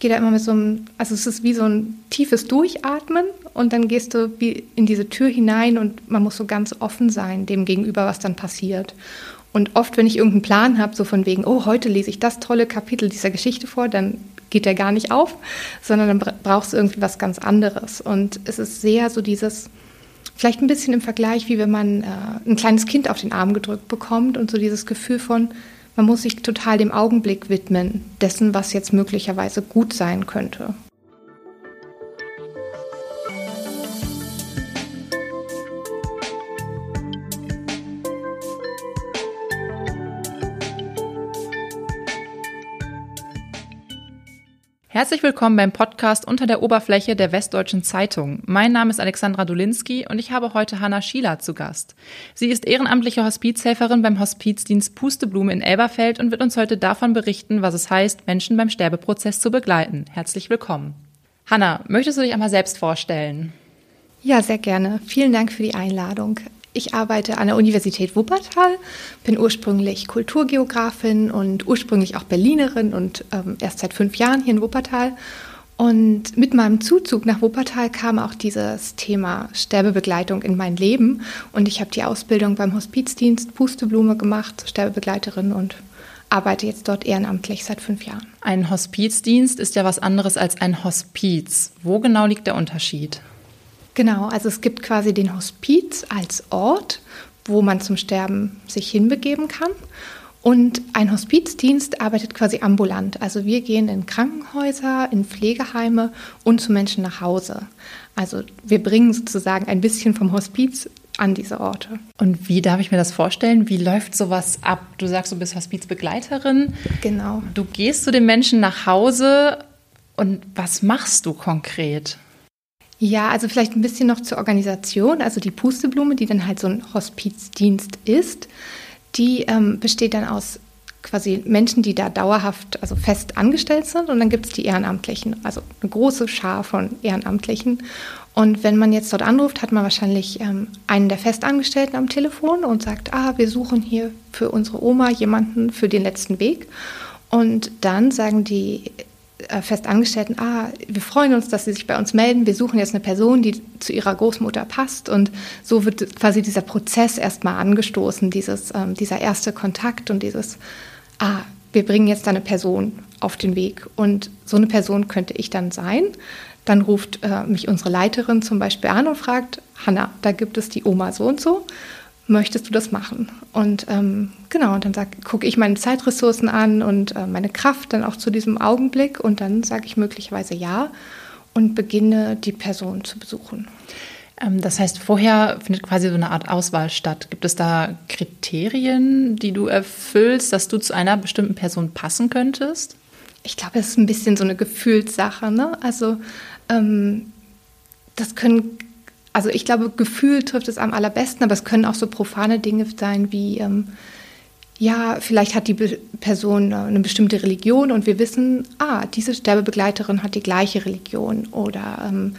gehe da immer mit so einem, also es ist wie so ein tiefes Durchatmen und dann gehst du wie in diese Tür hinein und man muss so ganz offen sein dem gegenüber, was dann passiert. Und oft, wenn ich irgendeinen Plan habe, so von wegen, oh, heute lese ich das tolle Kapitel dieser Geschichte vor, dann geht der gar nicht auf, sondern dann brauchst du irgendwie was ganz anderes. Und es ist sehr so dieses, vielleicht ein bisschen im Vergleich, wie wenn man äh, ein kleines Kind auf den Arm gedrückt bekommt und so dieses Gefühl von, man muss sich total dem Augenblick widmen, dessen, was jetzt möglicherweise gut sein könnte. Herzlich willkommen beim Podcast Unter der Oberfläche der Westdeutschen Zeitung. Mein Name ist Alexandra Dulinski und ich habe heute Hanna Schieler zu Gast. Sie ist ehrenamtliche Hospizhelferin beim Hospizdienst Pusteblume in Elberfeld und wird uns heute davon berichten, was es heißt, Menschen beim Sterbeprozess zu begleiten. Herzlich willkommen. Hanna, möchtest du dich einmal selbst vorstellen? Ja, sehr gerne. Vielen Dank für die Einladung. Ich arbeite an der Universität Wuppertal, bin ursprünglich Kulturgeografin und ursprünglich auch Berlinerin und ähm, erst seit fünf Jahren hier in Wuppertal. Und mit meinem Zuzug nach Wuppertal kam auch dieses Thema Sterbebegleitung in mein Leben. Und ich habe die Ausbildung beim Hospizdienst Pusteblume gemacht, Sterbebegleiterin und arbeite jetzt dort ehrenamtlich seit fünf Jahren. Ein Hospizdienst ist ja was anderes als ein Hospiz. Wo genau liegt der Unterschied? Genau, also es gibt quasi den Hospiz als Ort, wo man zum Sterben sich hinbegeben kann. Und ein Hospizdienst arbeitet quasi ambulant. Also wir gehen in Krankenhäuser, in Pflegeheime und zu Menschen nach Hause. Also wir bringen sozusagen ein bisschen vom Hospiz an diese Orte. Und wie darf ich mir das vorstellen? Wie läuft sowas ab? Du sagst, du bist Hospizbegleiterin. Genau. Du gehst zu den Menschen nach Hause und was machst du konkret? Ja, also vielleicht ein bisschen noch zur Organisation. Also die Pusteblume, die dann halt so ein Hospizdienst ist, die ähm, besteht dann aus quasi Menschen, die da dauerhaft, also fest angestellt sind. Und dann gibt es die Ehrenamtlichen, also eine große Schar von Ehrenamtlichen. Und wenn man jetzt dort anruft, hat man wahrscheinlich ähm, einen der Festangestellten am Telefon und sagt, ah, wir suchen hier für unsere Oma jemanden für den letzten Weg. Und dann sagen die äh, Festangestellten, ah, wir freuen uns, dass Sie sich bei uns melden. Wir suchen jetzt eine Person, die zu Ihrer Großmutter passt. Und so wird quasi dieser Prozess erstmal angestoßen, dieses, ähm, dieser erste Kontakt und dieses, ah, wir bringen jetzt eine Person auf den Weg. Und so eine Person könnte ich dann sein. Dann ruft äh, mich unsere Leiterin zum Beispiel an und fragt, Hanna, da gibt es die Oma so und so möchtest du das machen? Und ähm, genau, und dann gucke ich meine Zeitressourcen an und äh, meine Kraft dann auch zu diesem Augenblick und dann sage ich möglicherweise ja und beginne die Person zu besuchen. Ähm, das heißt, vorher findet quasi so eine Art Auswahl statt. Gibt es da Kriterien, die du erfüllst, dass du zu einer bestimmten Person passen könntest? Ich glaube, es ist ein bisschen so eine Gefühlssache. Ne? Also ähm, das können also ich glaube, Gefühl trifft es am allerbesten, aber es können auch so profane Dinge sein wie, ähm, ja, vielleicht hat die Be Person eine bestimmte Religion und wir wissen, ah, diese Sterbebegleiterin hat die gleiche Religion oder ähm,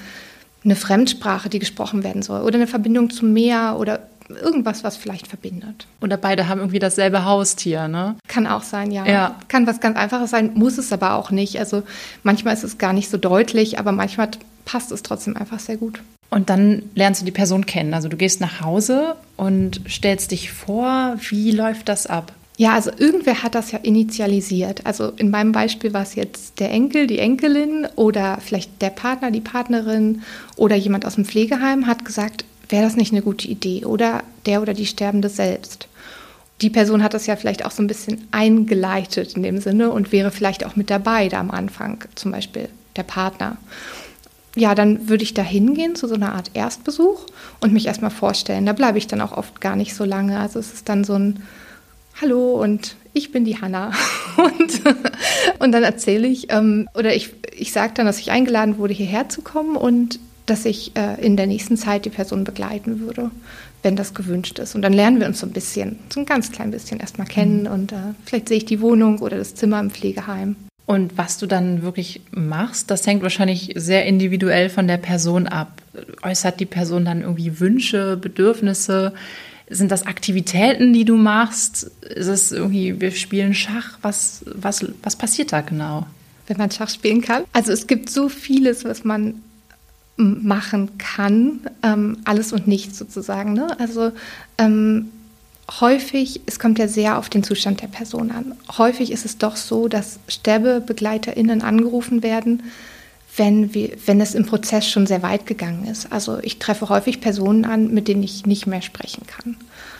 eine Fremdsprache, die gesprochen werden soll oder eine Verbindung zum Meer oder irgendwas, was vielleicht verbindet. Oder beide haben irgendwie dasselbe Haustier, ne? Kann auch sein, ja. ja. Kann was ganz Einfaches sein, muss es aber auch nicht. Also manchmal ist es gar nicht so deutlich, aber manchmal passt es trotzdem einfach sehr gut. Und dann lernst du die Person kennen. Also du gehst nach Hause und stellst dich vor, wie läuft das ab? Ja, also irgendwer hat das ja initialisiert. Also in meinem Beispiel war es jetzt der Enkel, die Enkelin oder vielleicht der Partner, die Partnerin oder jemand aus dem Pflegeheim hat gesagt, wäre das nicht eine gute Idee oder der oder die Sterbende selbst. Die Person hat das ja vielleicht auch so ein bisschen eingeleitet in dem Sinne und wäre vielleicht auch mit dabei da am Anfang, zum Beispiel der Partner ja, dann würde ich da hingehen zu so einer Art Erstbesuch und mich erstmal vorstellen. Da bleibe ich dann auch oft gar nicht so lange. Also es ist dann so ein Hallo und ich bin die Hanna. Und, und dann erzähle ich, ähm, oder ich, ich sage dann, dass ich eingeladen wurde, hierher zu kommen und dass ich äh, in der nächsten Zeit die Person begleiten würde, wenn das gewünscht ist. Und dann lernen wir uns so ein bisschen, so ein ganz klein bisschen erstmal kennen mhm. und äh, vielleicht sehe ich die Wohnung oder das Zimmer im Pflegeheim. Und was du dann wirklich machst, das hängt wahrscheinlich sehr individuell von der Person ab. Äußert die Person dann irgendwie Wünsche, Bedürfnisse? Sind das Aktivitäten, die du machst? Ist es irgendwie, wir spielen Schach? Was, was, was passiert da genau? wenn man Schach spielen kann. Also es gibt so vieles, was man machen kann, ähm, alles und nichts sozusagen. Ne? Also ähm, häufig, es kommt ja sehr auf den Zustand der Person an. Häufig ist es doch so, dass SterbebegleiterInnen angerufen werden, wenn, wir, wenn es im Prozess schon sehr weit gegangen ist. Also ich treffe häufig Personen an, mit denen ich nicht mehr sprechen kann.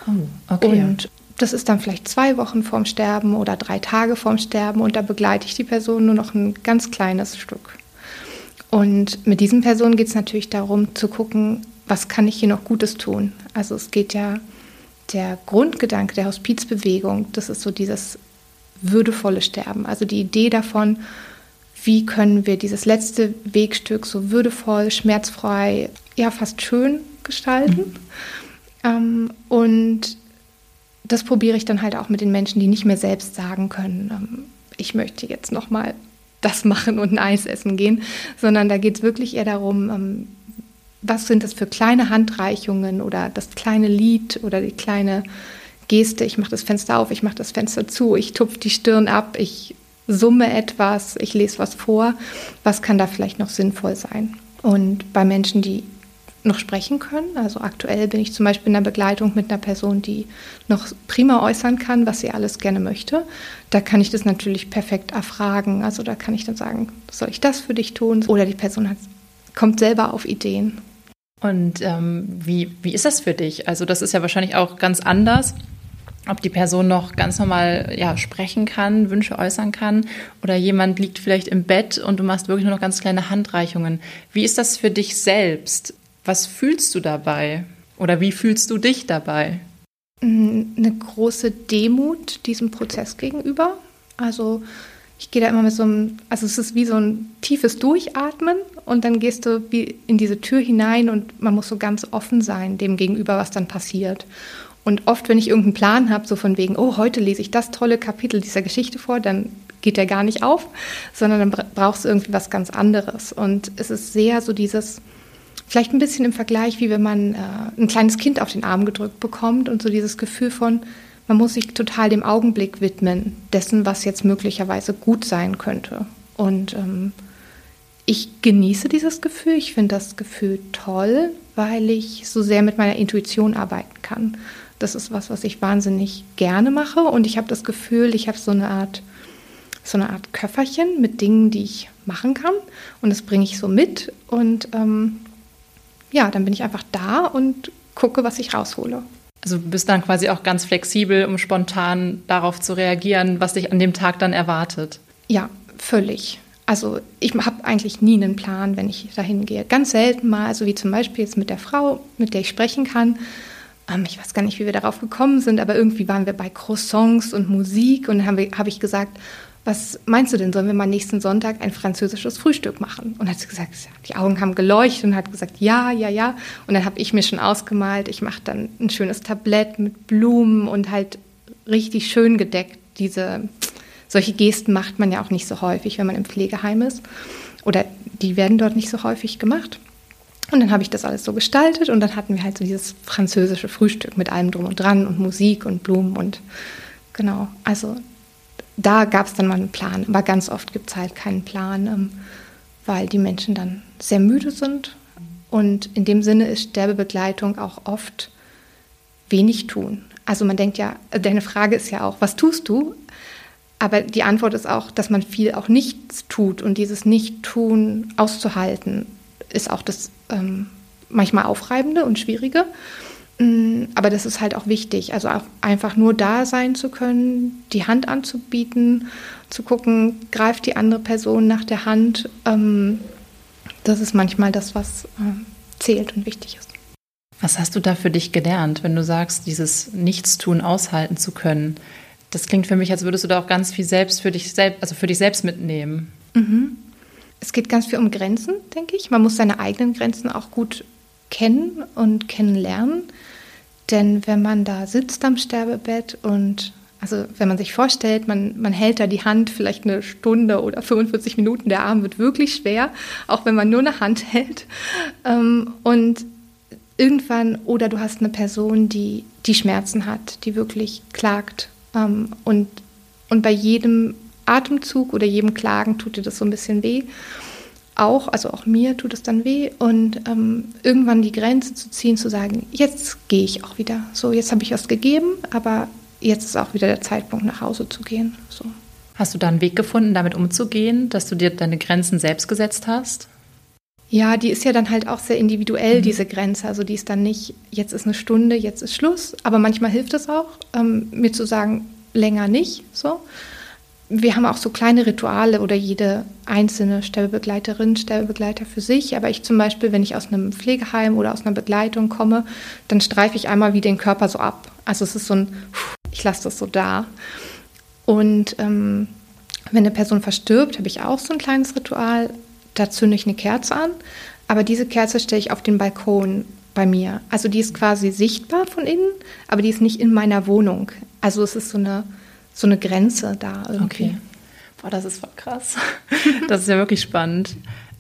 Oh, okay. Und das ist dann vielleicht zwei Wochen vorm Sterben oder drei Tage vorm Sterben und da begleite ich die Person nur noch ein ganz kleines Stück. Und mit diesen Personen geht es natürlich darum zu gucken, was kann ich hier noch Gutes tun. Also es geht ja der Grundgedanke der Hospizbewegung, das ist so dieses würdevolle Sterben. Also die Idee davon, wie können wir dieses letzte Wegstück so würdevoll, schmerzfrei, ja fast schön gestalten. Mhm. Ähm, und das probiere ich dann halt auch mit den Menschen, die nicht mehr selbst sagen können, ähm, ich möchte jetzt noch mal das machen und ein Eis essen gehen, sondern da geht es wirklich eher darum, ähm, was sind das für kleine Handreichungen oder das kleine Lied oder die kleine Geste, ich mache das Fenster auf, ich mache das Fenster zu, ich tupfe die Stirn ab, ich summe etwas, ich lese was vor, was kann da vielleicht noch sinnvoll sein? Und bei Menschen, die noch sprechen können. Also aktuell bin ich zum Beispiel in der Begleitung mit einer Person, die noch prima äußern kann, was sie alles gerne möchte. Da kann ich das natürlich perfekt erfragen. Also da kann ich dann sagen, soll ich das für dich tun? Oder die Person hat, kommt selber auf Ideen. Und ähm, wie, wie ist das für dich? Also das ist ja wahrscheinlich auch ganz anders, ob die Person noch ganz normal ja, sprechen kann, Wünsche äußern kann oder jemand liegt vielleicht im Bett und du machst wirklich nur noch ganz kleine Handreichungen. Wie ist das für dich selbst? Was fühlst du dabei? Oder wie fühlst du dich dabei? Eine große Demut diesem Prozess gegenüber. Also ich gehe da immer mit so einem, also es ist wie so ein tiefes Durchatmen und dann gehst du in diese Tür hinein und man muss so ganz offen sein dem gegenüber, was dann passiert. Und oft, wenn ich irgendeinen Plan habe, so von wegen, oh, heute lese ich das tolle Kapitel dieser Geschichte vor, dann geht der gar nicht auf, sondern dann brauchst du irgendwie was ganz anderes. Und es ist sehr so dieses, Vielleicht ein bisschen im Vergleich, wie wenn man äh, ein kleines Kind auf den Arm gedrückt bekommt und so dieses Gefühl von, man muss sich total dem Augenblick widmen, dessen, was jetzt möglicherweise gut sein könnte. Und ähm, ich genieße dieses Gefühl, ich finde das Gefühl toll, weil ich so sehr mit meiner Intuition arbeiten kann. Das ist was, was ich wahnsinnig gerne mache und ich habe das Gefühl, ich habe so eine Art so eine Art Köfferchen mit Dingen, die ich machen kann und das bringe ich so mit und ähm, ja, dann bin ich einfach da und gucke, was ich raushole. Also du bist dann quasi auch ganz flexibel, um spontan darauf zu reagieren, was dich an dem Tag dann erwartet. Ja, völlig. Also ich habe eigentlich nie einen Plan, wenn ich dahin gehe. Ganz selten mal, also wie zum Beispiel jetzt mit der Frau, mit der ich sprechen kann. Ähm, ich weiß gar nicht, wie wir darauf gekommen sind, aber irgendwie waren wir bei Croissants und Musik und dann habe hab ich gesagt, was meinst du denn, sollen wir mal nächsten Sonntag ein französisches Frühstück machen? Und hat sie gesagt, die Augen haben geleuchtet und hat gesagt, ja, ja, ja. Und dann habe ich mir schon ausgemalt, ich mache dann ein schönes Tablett mit Blumen und halt richtig schön gedeckt. Diese, solche Gesten macht man ja auch nicht so häufig, wenn man im Pflegeheim ist. Oder die werden dort nicht so häufig gemacht. Und dann habe ich das alles so gestaltet und dann hatten wir halt so dieses französische Frühstück mit allem drum und dran und Musik und Blumen und genau. Also da gab es dann mal einen Plan. Aber ganz oft gibt es halt keinen Plan, ähm, weil die Menschen dann sehr müde sind. Und in dem Sinne ist Sterbebegleitung auch oft wenig tun. Also man denkt ja, deine Frage ist ja auch, was tust du? Aber die Antwort ist auch, dass man viel auch nichts tut. Und dieses Nicht-Tun auszuhalten, ist auch das ähm, manchmal Aufreibende und Schwierige. Mm, aber das ist halt auch wichtig, also auch einfach nur da sein zu können, die Hand anzubieten, zu gucken, greift die andere Person nach der Hand. Ähm, das ist manchmal das, was äh, zählt und wichtig ist. Was hast du da für dich gelernt, wenn du sagst, dieses Nichtstun aushalten zu können? Das klingt für mich, als würdest du da auch ganz viel selbst für dich selbst, also für dich selbst mitnehmen. Mhm. Es geht ganz viel um Grenzen, denke ich. Man muss seine eigenen Grenzen auch gut kennen und kennenlernen. Denn wenn man da sitzt am Sterbebett und also wenn man sich vorstellt, man, man hält da die Hand vielleicht eine Stunde oder 45 Minuten, der Arm wird wirklich schwer, auch wenn man nur eine Hand hält. Ähm, und irgendwann, oder du hast eine Person, die, die Schmerzen hat, die wirklich klagt. Ähm, und, und bei jedem Atemzug oder jedem Klagen tut dir das so ein bisschen weh. Auch, also auch mir tut es dann weh. Und ähm, irgendwann die Grenze zu ziehen, zu sagen, jetzt gehe ich auch wieder. So, jetzt habe ich was gegeben, aber jetzt ist auch wieder der Zeitpunkt, nach Hause zu gehen. So. Hast du da einen Weg gefunden, damit umzugehen, dass du dir deine Grenzen selbst gesetzt hast? Ja, die ist ja dann halt auch sehr individuell, mhm. diese Grenze. Also die ist dann nicht, jetzt ist eine Stunde, jetzt ist Schluss. Aber manchmal hilft es auch, ähm, mir zu sagen, länger nicht. So. Wir haben auch so kleine Rituale oder jede einzelne Sterbebegleiterin, Sterbebegleiter für sich. Aber ich zum Beispiel, wenn ich aus einem Pflegeheim oder aus einer Begleitung komme, dann streife ich einmal wie den Körper so ab. Also es ist so ein, ich lasse das so da. Und ähm, wenn eine Person verstirbt, habe ich auch so ein kleines Ritual da zünde ich eine Kerze an, aber diese Kerze stelle ich auf den Balkon bei mir. Also die ist quasi sichtbar von innen, aber die ist nicht in meiner Wohnung. Also es ist so eine, so eine Grenze da irgendwie. Okay. Boah, das ist voll krass. Das ist ja wirklich spannend.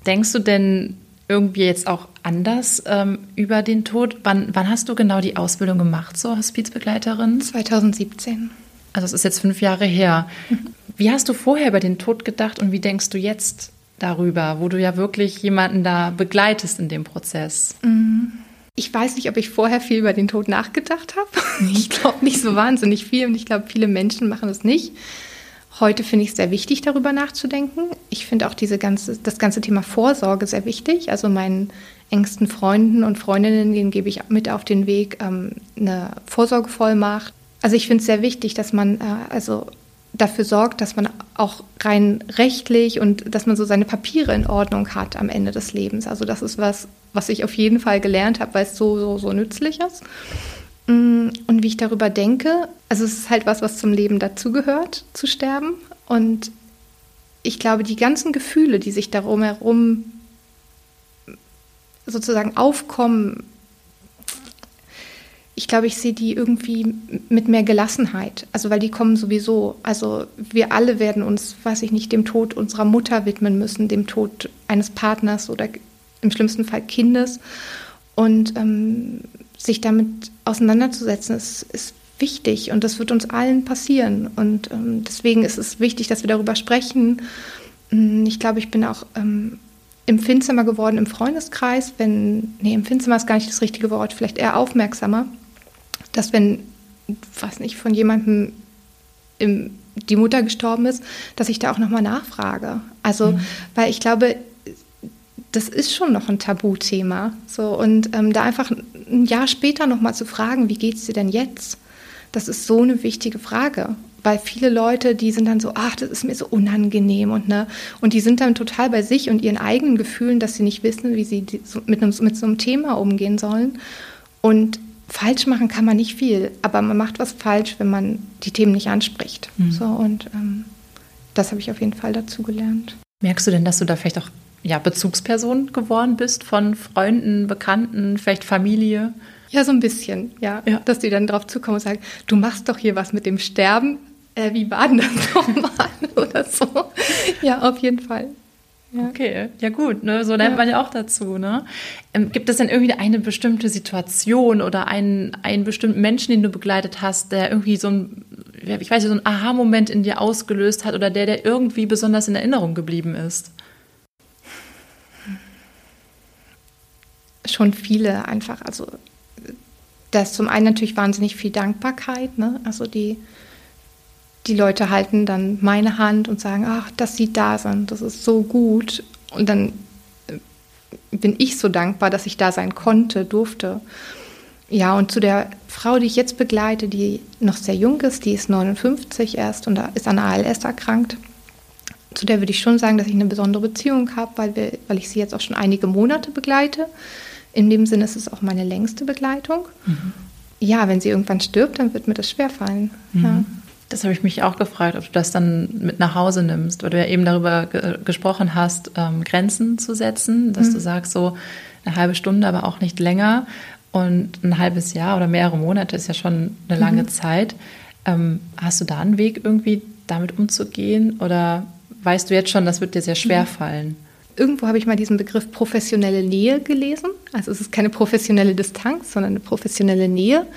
Denkst du denn irgendwie jetzt auch anders ähm, über den Tod? Wann, wann hast du genau die Ausbildung gemacht zur Hospizbegleiterin? 2017. Also es ist jetzt fünf Jahre her. Mhm. Wie hast du vorher über den Tod gedacht und wie denkst du jetzt darüber, wo du ja wirklich jemanden da begleitest in dem Prozess? Mhm. Ich weiß nicht, ob ich vorher viel über den Tod nachgedacht habe. Ich glaube nicht so wahnsinnig viel und ich glaube, viele Menschen machen es nicht. Heute finde ich es sehr wichtig, darüber nachzudenken. Ich finde auch diese ganze, das ganze Thema Vorsorge sehr wichtig. Also meinen engsten Freunden und Freundinnen, denen gebe ich mit auf den Weg ähm, eine Vorsorgevollmacht. Also ich finde es sehr wichtig, dass man äh, also dafür sorgt, dass man auch rein rechtlich und dass man so seine Papiere in Ordnung hat am Ende des Lebens. Also das ist was, was ich auf jeden Fall gelernt habe, weil es so, so, so nützlich ist. Mm, und wie ich darüber denke, also es ist halt was, was zum Leben dazugehört, zu sterben. Und ich glaube, die ganzen Gefühle, die sich darum herum sozusagen aufkommen, ich glaube, ich sehe die irgendwie mit mehr Gelassenheit. Also, weil die kommen sowieso. Also, wir alle werden uns, weiß ich nicht, dem Tod unserer Mutter widmen müssen, dem Tod eines Partners oder im schlimmsten Fall Kindes. Und ähm, sich damit auseinanderzusetzen, ist, ist wichtig und das wird uns allen passieren. Und ähm, deswegen ist es wichtig, dass wir darüber sprechen. Hm, ich glaube, ich bin auch ähm, empfindsamer geworden im Freundeskreis, wenn, nee, empfindsamer ist gar nicht das richtige Wort, vielleicht eher aufmerksamer dass wenn, was nicht, von jemandem im, die Mutter gestorben ist, dass ich da auch nochmal nachfrage. Also, mhm. weil ich glaube, das ist schon noch ein Tabuthema. So, und ähm, da einfach ein Jahr später nochmal zu fragen, wie geht es dir denn jetzt? Das ist so eine wichtige Frage. Weil viele Leute, die sind dann so, ach, das ist mir so unangenehm und ne, und die sind dann total bei sich und ihren eigenen Gefühlen, dass sie nicht wissen, wie sie mit, einem, mit so einem Thema umgehen sollen. Und falsch machen kann man nicht viel, aber man macht was falsch, wenn man die Themen nicht anspricht. Mhm. So und ähm, das habe ich auf jeden Fall dazu gelernt. Merkst du denn, dass du da vielleicht auch ja, Bezugsperson geworden bist von Freunden, Bekannten, vielleicht Familie? Ja, so ein bisschen, ja. ja. Dass die dann drauf zukommen und sagen, du machst doch hier was mit dem Sterben. Äh, wie war denn das nochmal? Oder so. Ja, auf jeden Fall. Ja. Okay, ja gut, ne? so lernt ja. man ja auch dazu. Ne? Ähm, gibt es denn irgendwie eine bestimmte Situation oder einen, einen bestimmten Menschen, den du begleitet hast, der irgendwie so ein, ich weiß nicht, so ein Aha-Moment in dir ausgelöst hat oder der, der irgendwie besonders in Erinnerung geblieben ist? Schon viele einfach. Also da ist zum einen natürlich wahnsinnig viel Dankbarkeit, ne? Also die die Leute halten dann meine Hand und sagen, ach, dass sie da sind, das ist so gut. Und dann äh, bin ich so dankbar, dass ich da sein konnte, durfte. Ja, und zu der Frau, die ich jetzt begleite, die noch sehr jung ist, die ist 59 erst und ist an ALS erkrankt. Zu der würde ich schon sagen, dass ich eine besondere Beziehung habe, weil, wir, weil ich sie jetzt auch schon einige Monate begleite. In dem Sinne ist es auch meine längste Begleitung. Mhm. Ja, wenn sie irgendwann stirbt, dann wird mir das schwerfallen. Mhm. Ja. Das habe ich mich auch gefragt, ob du das dann mit nach Hause nimmst, weil du ja eben darüber ge gesprochen hast, ähm, Grenzen zu setzen, dass mhm. du sagst, so eine halbe Stunde, aber auch nicht länger. Und ein halbes Jahr oder mehrere Monate ist ja schon eine lange mhm. Zeit. Ähm, hast du da einen Weg, irgendwie damit umzugehen? Oder weißt du jetzt schon, das wird dir sehr schwer mhm. fallen? Irgendwo habe ich mal diesen Begriff professionelle Nähe gelesen. Also es ist keine professionelle Distanz, sondern eine professionelle Nähe.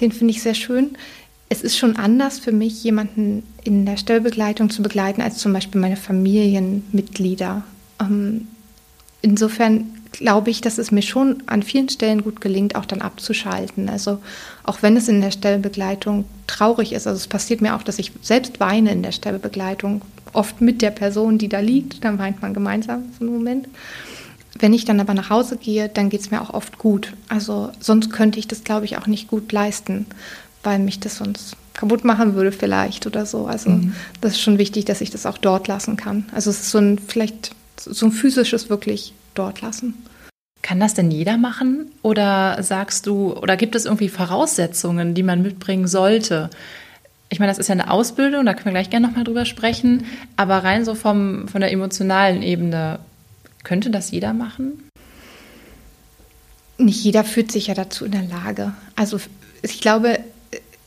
Den finde ich sehr schön es ist schon anders für mich, jemanden in der Stellbegleitung zu begleiten, als zum Beispiel meine Familienmitglieder. Ähm, insofern glaube ich, dass es mir schon an vielen Stellen gut gelingt, auch dann abzuschalten. Also auch wenn es in der Stellbegleitung traurig ist, also es passiert mir auch, dass ich selbst weine in der Stellbegleitung, oft mit der Person, die da liegt, dann weint man gemeinsam so einen Moment. Wenn ich dann aber nach Hause gehe, dann geht es mir auch oft gut. Also sonst könnte ich das, glaube ich, auch nicht gut leisten, weil mich das sonst kaputt machen würde vielleicht oder so. Also mhm. das ist schon wichtig, dass ich das auch dort lassen kann. Also es ist so ein vielleicht so ein physisches wirklich dort lassen. Kann das denn jeder machen? Oder sagst du, oder gibt es irgendwie Voraussetzungen, die man mitbringen sollte? Ich meine, das ist ja eine Ausbildung, da können wir gleich gerne nochmal drüber sprechen. Aber rein so vom, von der emotionalen Ebene, könnte das jeder machen? Nicht jeder fühlt sich ja dazu in der Lage. Also ich glaube,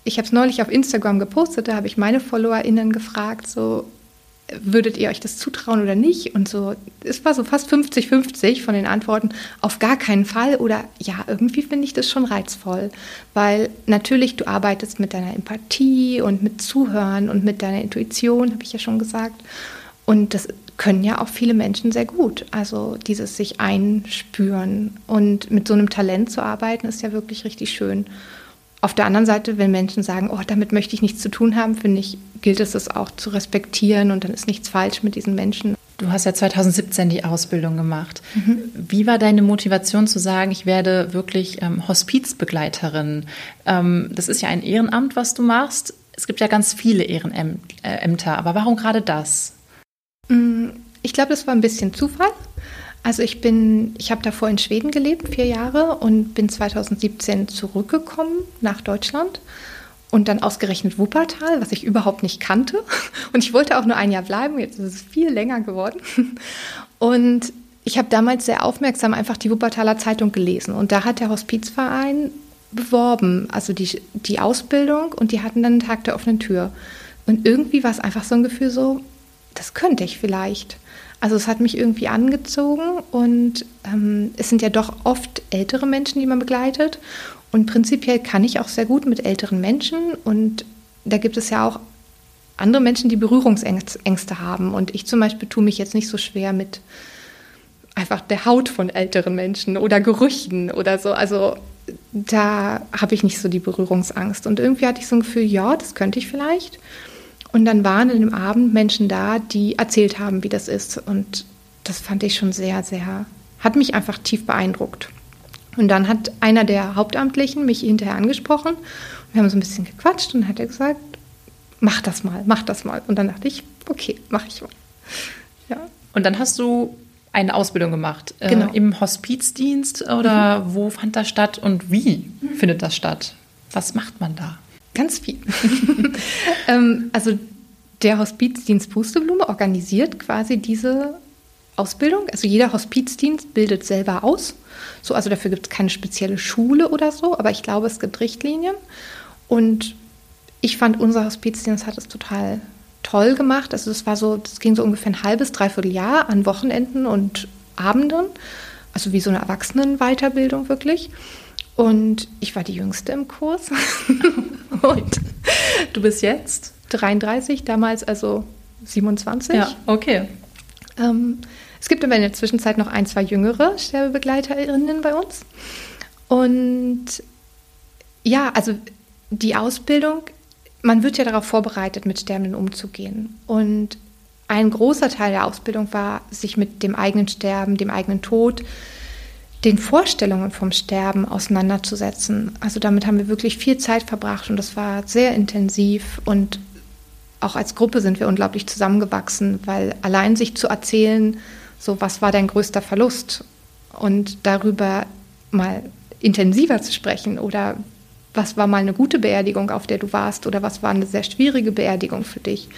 ich habe es neulich auf Instagram gepostet, da habe ich meine FollowerInnen gefragt, so würdet ihr euch das zutrauen oder nicht? Und so, es war so fast 50-50 von den Antworten, auf gar keinen Fall oder ja, irgendwie finde ich das schon reizvoll, weil natürlich du arbeitest mit deiner Empathie und mit Zuhören und mit deiner Intuition, habe ich ja schon gesagt. Und das können ja auch viele Menschen sehr gut. Also dieses sich einspüren und mit so einem Talent zu arbeiten, ist ja wirklich richtig schön. Auf der anderen Seite, wenn Menschen sagen, oh, damit möchte ich nichts zu tun haben, finde ich, gilt es es auch zu respektieren und dann ist nichts falsch mit diesen Menschen. Du hast ja 2017 die Ausbildung gemacht. Mhm. Wie war deine Motivation zu sagen, ich werde wirklich ähm, Hospizbegleiterin? Ähm, das ist ja ein Ehrenamt, was du machst. Es gibt ja ganz viele Ehrenämter, aber warum gerade das? Mm, ich glaube, das war ein bisschen Zufall. Also ich bin, ich habe davor in Schweden gelebt, vier Jahre, und bin 2017 zurückgekommen nach Deutschland und dann ausgerechnet Wuppertal, was ich überhaupt nicht kannte. Und ich wollte auch nur ein Jahr bleiben, jetzt ist es viel länger geworden. Und ich habe damals sehr aufmerksam einfach die Wuppertaler Zeitung gelesen. Und da hat der Hospizverein beworben, also die, die Ausbildung, und die hatten dann einen Tag der offenen Tür. Und irgendwie war es einfach so ein Gefühl so, das könnte ich vielleicht. Also es hat mich irgendwie angezogen und ähm, es sind ja doch oft ältere Menschen, die man begleitet. Und prinzipiell kann ich auch sehr gut mit älteren Menschen und da gibt es ja auch andere Menschen, die Berührungsängste haben. Und ich zum Beispiel tue mich jetzt nicht so schwer mit einfach der Haut von älteren Menschen oder Gerüchen oder so. Also da habe ich nicht so die Berührungsangst. Und irgendwie hatte ich so ein Gefühl, ja, das könnte ich vielleicht. Und dann waren in dem Abend Menschen da, die erzählt haben, wie das ist. Und das fand ich schon sehr, sehr, hat mich einfach tief beeindruckt. Und dann hat einer der Hauptamtlichen mich hinterher angesprochen. Wir haben so ein bisschen gequatscht und hat er gesagt, mach das mal, mach das mal. Und dann dachte ich, okay, mach ich mal. Ja. Und dann hast du eine Ausbildung gemacht. Äh, genau. Äh, Im Hospizdienst oder mhm. wo fand das statt und wie mhm. findet das statt? Was macht man da? Ganz viel. ähm, also der Hospizdienst Pusteblume organisiert quasi diese Ausbildung. Also jeder Hospizdienst bildet selber aus. So, also dafür gibt es keine spezielle Schule oder so, aber ich glaube, es gibt Richtlinien. Und ich fand, unser Hospizdienst hat es total toll gemacht. Also es war so, das ging so ungefähr ein halbes, dreiviertel Jahr an Wochenenden und Abenden. Also wie so eine Erwachsenenweiterbildung wirklich. Und ich war die Jüngste im Kurs. und du bist jetzt? 33, damals also 27. Ja, okay. Ähm, es gibt aber in der Zwischenzeit noch ein, zwei jüngere Sterbebegleiterinnen bei uns. Und ja, also die Ausbildung, man wird ja darauf vorbereitet, mit Sterbenden umzugehen. Und ein großer Teil der Ausbildung war, sich mit dem eigenen Sterben, dem eigenen Tod, den Vorstellungen vom Sterben auseinanderzusetzen. Also damit haben wir wirklich viel Zeit verbracht und das war sehr intensiv und auch als Gruppe sind wir unglaublich zusammengewachsen, weil allein sich zu erzählen, so was war dein größter Verlust und darüber mal intensiver zu sprechen oder was war mal eine gute Beerdigung, auf der du warst oder was war eine sehr schwierige Beerdigung für dich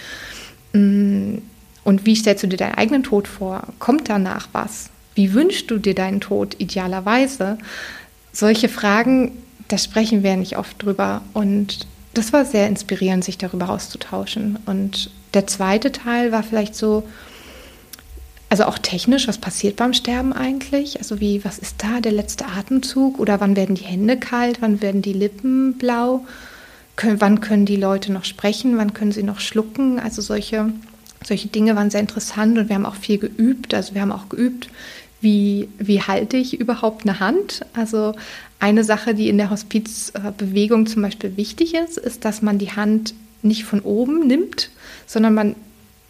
mm, und wie stellst du dir deinen eigenen Tod vor? Kommt danach was? Wie wünschst du dir deinen Tod idealerweise? Solche Fragen, da sprechen wir nicht oft drüber. Und das war sehr inspirierend, sich darüber auszutauschen. Und der zweite Teil war vielleicht so, also auch technisch, was passiert beim Sterben eigentlich? Also wie, was ist da der letzte Atemzug? Oder wann werden die Hände kalt? Wann werden die Lippen blau? können, wann können die Leute noch sprechen, wann können sie noch schlucken. Also solche, solche Dinge waren sehr interessant und wir haben auch viel geübt. Also wir haben auch geübt, wie, wie halte ich überhaupt eine Hand? Also eine Sache, die in der Hospizbewegung zum Beispiel wichtig ist, ist, dass man die Hand nicht von oben nimmt, sondern man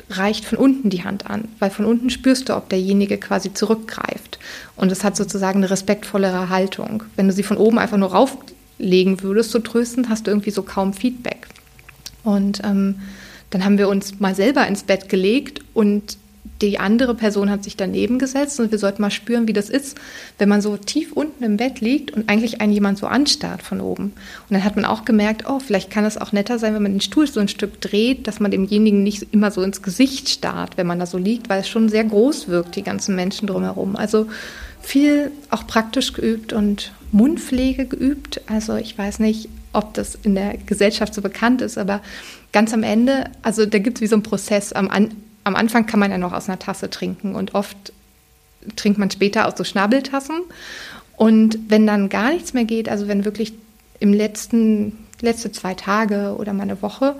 reicht von unten die Hand an, weil von unten spürst du, ob derjenige quasi zurückgreift. Und es hat sozusagen eine respektvollere Haltung. Wenn du sie von oben einfach nur rauflegen würdest, so tröstend, hast du irgendwie so kaum Feedback. Und ähm, dann haben wir uns mal selber ins Bett gelegt und die andere Person hat sich daneben gesetzt und wir sollten mal spüren, wie das ist, wenn man so tief unten im Bett liegt und eigentlich einen jemand so anstarrt von oben. Und dann hat man auch gemerkt, oh, vielleicht kann es auch netter sein, wenn man den Stuhl so ein Stück dreht, dass man demjenigen nicht immer so ins Gesicht starrt, wenn man da so liegt, weil es schon sehr groß wirkt, die ganzen Menschen drumherum. Also viel auch praktisch geübt und Mundpflege geübt. Also ich weiß nicht, ob das in der Gesellschaft so bekannt ist, aber ganz am Ende, also da gibt es wie so einen Prozess am Anfang am Anfang kann man ja noch aus einer Tasse trinken und oft trinkt man später aus so Schnabeltassen. Und wenn dann gar nichts mehr geht, also wenn wirklich im letzten, letzte zwei Tage oder mal eine Woche,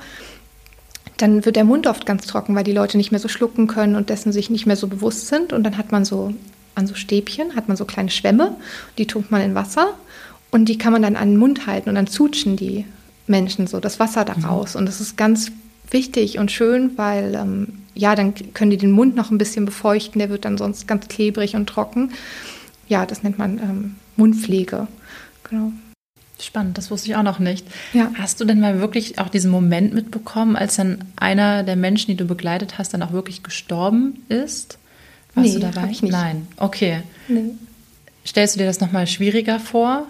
dann wird der Mund oft ganz trocken, weil die Leute nicht mehr so schlucken können und dessen sich nicht mehr so bewusst sind. Und dann hat man so an so Stäbchen, hat man so kleine Schwämme, die tunkt man in Wasser und die kann man dann an den Mund halten und dann zutschen die Menschen so das Wasser daraus. Mhm. Und das ist ganz wichtig und schön, weil ähm, ja, dann können die den Mund noch ein bisschen befeuchten, der wird dann sonst ganz klebrig und trocken. Ja, das nennt man ähm, Mundpflege. Genau. Spannend, das wusste ich auch noch nicht. Ja. Hast du denn mal wirklich auch diesen Moment mitbekommen, als dann einer der Menschen, die du begleitet hast, dann auch wirklich gestorben ist? Warst nee, du dabei? Ich nicht. Nein, okay. Nee. Stellst du dir das nochmal schwieriger vor?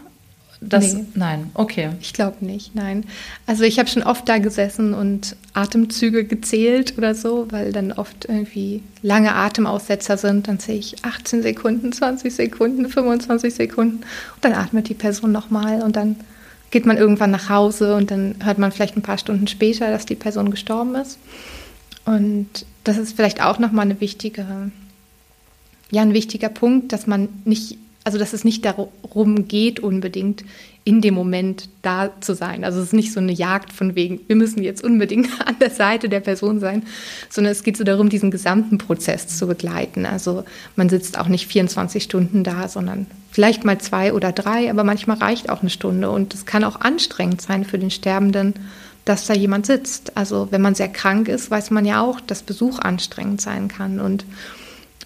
Das, nee. Nein, okay. Ich glaube nicht, nein. Also ich habe schon oft da gesessen und Atemzüge gezählt oder so, weil dann oft irgendwie lange Atemaussetzer sind. Dann sehe ich 18 Sekunden, 20 Sekunden, 25 Sekunden und dann atmet die Person nochmal und dann geht man irgendwann nach Hause und dann hört man vielleicht ein paar Stunden später, dass die Person gestorben ist. Und das ist vielleicht auch nochmal eine wichtige, ja, ein wichtiger Punkt, dass man nicht also dass es nicht darum geht, unbedingt in dem Moment da zu sein. Also es ist nicht so eine Jagd von wegen, wir müssen jetzt unbedingt an der Seite der Person sein, sondern es geht so darum, diesen gesamten Prozess zu begleiten. Also man sitzt auch nicht 24 Stunden da, sondern vielleicht mal zwei oder drei, aber manchmal reicht auch eine Stunde. Und es kann auch anstrengend sein für den Sterbenden, dass da jemand sitzt. Also wenn man sehr krank ist, weiß man ja auch, dass Besuch anstrengend sein kann. Und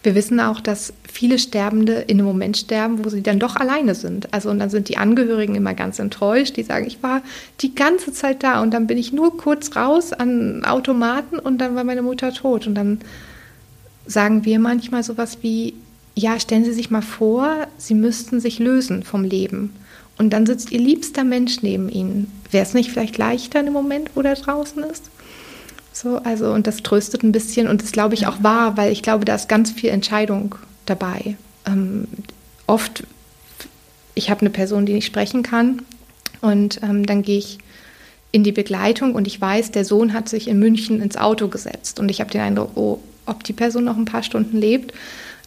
wir wissen auch, dass viele Sterbende in einem Moment sterben, wo sie dann doch alleine sind. Also und dann sind die Angehörigen immer ganz enttäuscht. Die sagen, ich war die ganze Zeit da und dann bin ich nur kurz raus an Automaten und dann war meine Mutter tot. Und dann sagen wir manchmal sowas wie, ja, stellen Sie sich mal vor, Sie müssten sich lösen vom Leben. Und dann sitzt Ihr liebster Mensch neben Ihnen. Wäre es nicht vielleicht leichter in dem Moment, wo der draußen ist? So, also, und das tröstet ein bisschen und das glaube ich auch wahr, weil ich glaube, da ist ganz viel Entscheidung dabei. Ähm, oft, ich habe eine Person, die nicht sprechen kann und ähm, dann gehe ich in die Begleitung und ich weiß, der Sohn hat sich in München ins Auto gesetzt und ich habe den Eindruck, oh, ob die Person noch ein paar Stunden lebt.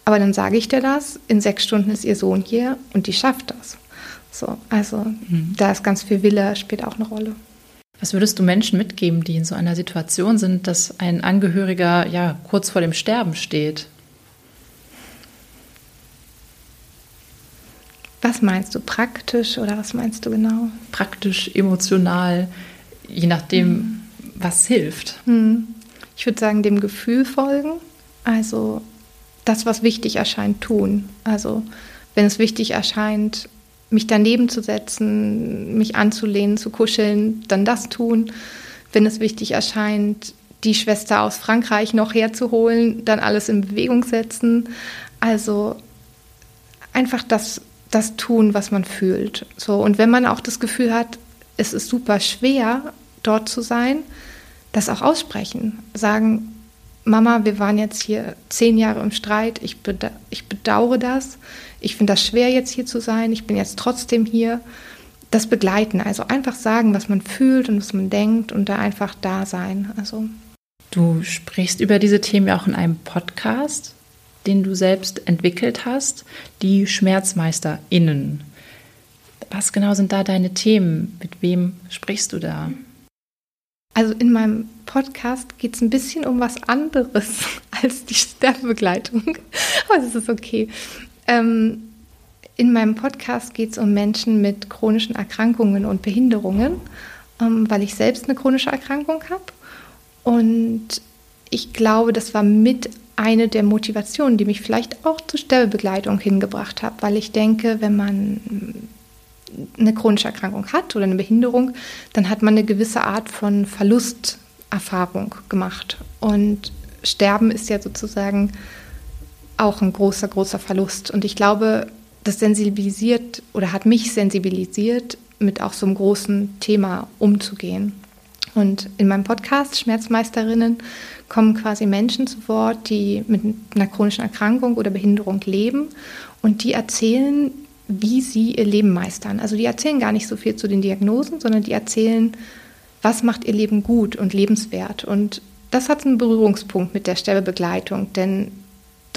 Aber dann sage ich dir das, in sechs Stunden ist ihr Sohn hier und die schafft das. So, also mhm. da ist ganz viel Wille, spielt auch eine Rolle. Was würdest du Menschen mitgeben, die in so einer Situation sind, dass ein Angehöriger ja kurz vor dem Sterben steht? Was meinst du, praktisch oder was meinst du genau? Praktisch, emotional, je nachdem, hm. was hilft. Hm. Ich würde sagen, dem Gefühl folgen. Also das, was wichtig erscheint, tun. Also wenn es wichtig erscheint, mich daneben zu setzen, mich anzulehnen, zu kuscheln, dann das tun. Wenn es wichtig erscheint, die Schwester aus Frankreich noch herzuholen, dann alles in Bewegung setzen. Also einfach das, das tun, was man fühlt. So, und wenn man auch das Gefühl hat, es ist super schwer, dort zu sein, das auch aussprechen. Sagen, Mama, wir waren jetzt hier zehn Jahre im Streit, ich, ich bedauere das, ich finde das schwer jetzt hier zu sein, ich bin jetzt trotzdem hier. Das begleiten, also einfach sagen, was man fühlt und was man denkt und da einfach da sein. Also. Du sprichst über diese Themen ja auch in einem Podcast, den du selbst entwickelt hast, die SchmerzmeisterInnen. Was genau sind da deine Themen? Mit wem sprichst du da? Also in meinem Podcast geht es ein bisschen um was anderes als die Sterbebegleitung. Aber es ist okay. Ähm, in meinem Podcast geht es um Menschen mit chronischen Erkrankungen und Behinderungen, ähm, weil ich selbst eine chronische Erkrankung habe. Und ich glaube, das war mit eine der Motivationen, die mich vielleicht auch zur Sterbebegleitung hingebracht hat, weil ich denke, wenn man eine chronische Erkrankung hat oder eine Behinderung, dann hat man eine gewisse Art von Verlusterfahrung gemacht. Und Sterben ist ja sozusagen auch ein großer, großer Verlust. Und ich glaube, das sensibilisiert oder hat mich sensibilisiert, mit auch so einem großen Thema umzugehen. Und in meinem Podcast Schmerzmeisterinnen kommen quasi Menschen zu Wort, die mit einer chronischen Erkrankung oder Behinderung leben und die erzählen, wie sie ihr Leben meistern. Also die erzählen gar nicht so viel zu den Diagnosen, sondern die erzählen, was macht ihr Leben gut und lebenswert. Und das hat einen Berührungspunkt mit der Sterbebegleitung, denn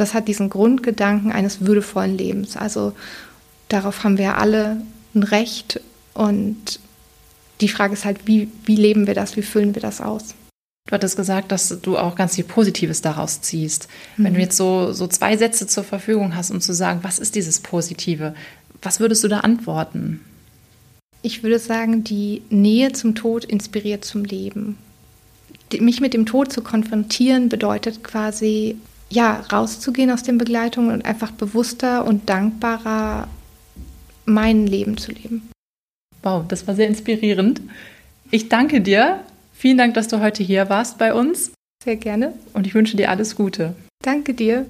das hat diesen Grundgedanken eines würdevollen Lebens. Also darauf haben wir alle ein Recht und die Frage ist halt, wie, wie leben wir das, wie füllen wir das aus? Du hattest gesagt, dass du auch ganz viel Positives daraus ziehst. Mhm. Wenn du jetzt so, so zwei Sätze zur Verfügung hast, um zu sagen, was ist dieses Positive, was würdest du da antworten? Ich würde sagen, die Nähe zum Tod inspiriert zum Leben. Mich mit dem Tod zu konfrontieren bedeutet quasi, ja, rauszugehen aus den Begleitungen und einfach bewusster und dankbarer mein Leben zu leben. Wow, das war sehr inspirierend. Ich danke dir. Vielen Dank, dass du heute hier warst bei uns. Sehr gerne. Und ich wünsche dir alles Gute. Danke dir.